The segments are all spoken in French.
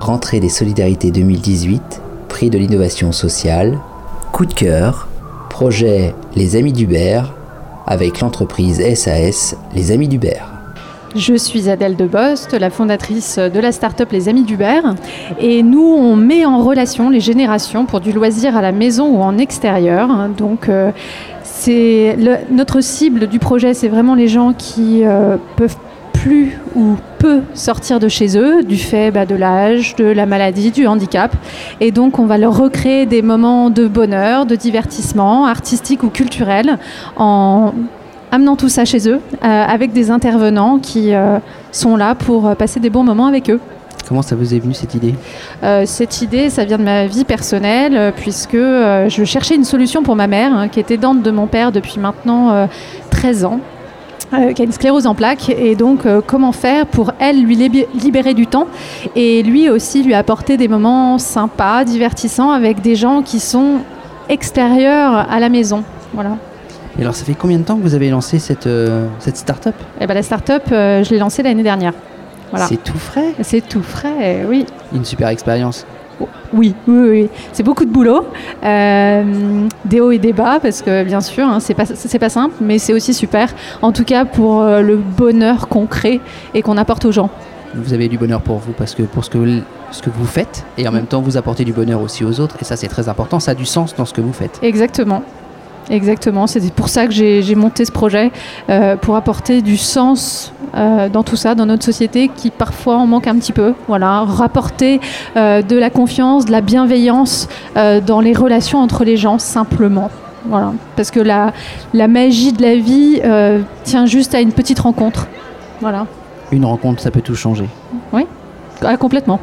Rentrée des Solidarités 2018, prix de l'innovation sociale, coup de cœur, projet Les Amis d'Hubert avec l'entreprise SAS Les Amis d'Hubert. Je suis Adèle Debost, la fondatrice de la start-up Les Amis d'Hubert. Et nous, on met en relation les générations pour du loisir à la maison ou en extérieur. Donc, euh, c'est notre cible du projet, c'est vraiment les gens qui euh, peuvent plus ou peu sortir de chez eux du fait bah, de l'âge, de la maladie, du handicap. Et donc on va leur recréer des moments de bonheur, de divertissement, artistique ou culturel, en amenant tout ça chez eux, euh, avec des intervenants qui euh, sont là pour passer des bons moments avec eux. Comment ça vous est venu cette idée? Euh, Cette idée, ça vient de ma vie personnelle, puisque je cherchais une solution pour ma mère, hein, qui était dente de mon père depuis maintenant 13 ans. Euh, qui a une sclérose en plaques. Et donc, euh, comment faire pour elle lui libérer du temps et lui aussi lui apporter des moments sympas, divertissants avec des gens qui sont extérieurs à la maison. Voilà. Et alors, ça fait combien de temps que vous avez lancé cette, euh, cette start-up? Eh ben, La start-up, je l'ai lancée l'année dernière. Voilà. C'est tout frais? C'est tout frais, oui. Une super expérience. Oui, oui, oui. C'est beaucoup de boulot, euh, des hauts et des bas, parce que bien sûr, hein, c'est pas, pas simple, mais c'est aussi super. En tout cas, pour euh, le bonheur qu'on crée et qu'on apporte aux gens. Vous avez du bonheur pour vous, parce que pour ce que ce que vous faites, et en même temps, vous apportez du bonheur aussi aux autres, et ça, c'est très important. Ça a du sens dans ce que vous faites. Exactement. Exactement, c'est pour ça que j'ai monté ce projet, euh, pour apporter du sens euh, dans tout ça, dans notre société qui parfois en manque un petit peu. Voilà, rapporter euh, de la confiance, de la bienveillance dans les relations entre les gens simplement. Voilà, parce que la, la magie de la vie tient juste à une petite rencontre. Voilà. Une rencontre, ça peut tout changer. Oui, ah, complètement.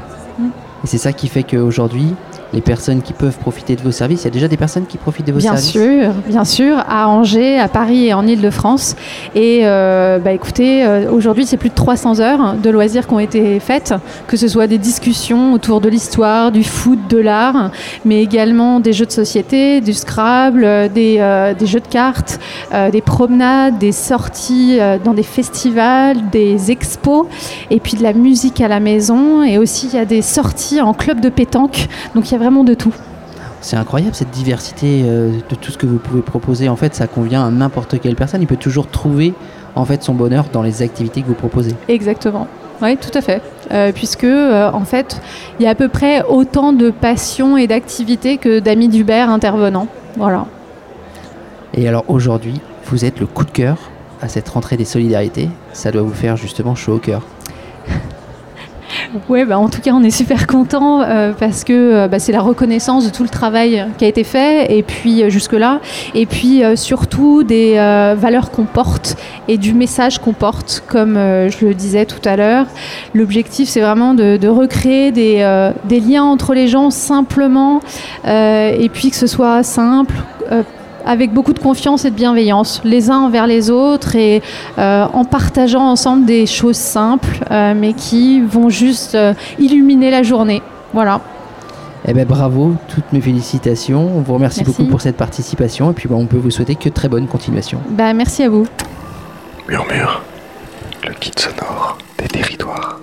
Et c'est ça qui fait qu'aujourd'hui, les personnes qui peuvent profiter de vos services. Il y a déjà des personnes qui profitent de vos services Bien sûr, bien sûr, à Angers, à Paris et en Ile-de-France. Et euh, bah, écoutez, euh, aujourd'hui, c'est plus de 300 heures de loisirs qui ont été faites, que ce soit des discussions autour de l'histoire, du foot, de l'art, mais également des jeux de société, du Scrabble, des, euh, des jeux de cartes, des promenades, des sorties dans des festivals, des expos, et puis de la musique à la maison. Et aussi, il y a des sorties en club de pétanque. Donc il y a vraiment de tout. C'est incroyable cette diversité euh, de tout ce que vous pouvez proposer. En fait, ça convient à n'importe quelle personne. Il peut toujours trouver en fait son bonheur dans les activités que vous proposez. Exactement. Oui, tout à fait. Euh, puisque, euh, en fait, il y a à peu près autant de passions et d'activités que d'amis d'Hubert intervenants. Voilà. Et alors aujourd'hui, vous êtes le coup de cœur à cette rentrée des solidarités. Ça doit vous faire justement chaud au cœur. Oui, bah, en tout cas, on est super content euh, parce que euh, bah, c'est la reconnaissance de tout le travail qui a été fait et puis euh, jusque-là, et puis surtout des valeurs qu'on porte et du message qu'on porte, comme je le disais tout à l'heure. L'objectif, c'est vraiment de, de recréer des, des, liens entre les gens simplement et puis que ce soit simple avec beaucoup de confiance et de bienveillance, les uns envers les autres et euh, en partageant ensemble des choses simples, euh, mais qui vont juste euh, illuminer la journée. Voilà. Eh ben bravo, toutes mes félicitations. On vous remercie beaucoup pour cette participation et puis bah, on peut vous souhaiter que très bonne continuation. Bah, merci à vous. Murmure, le kit sonore des territoires.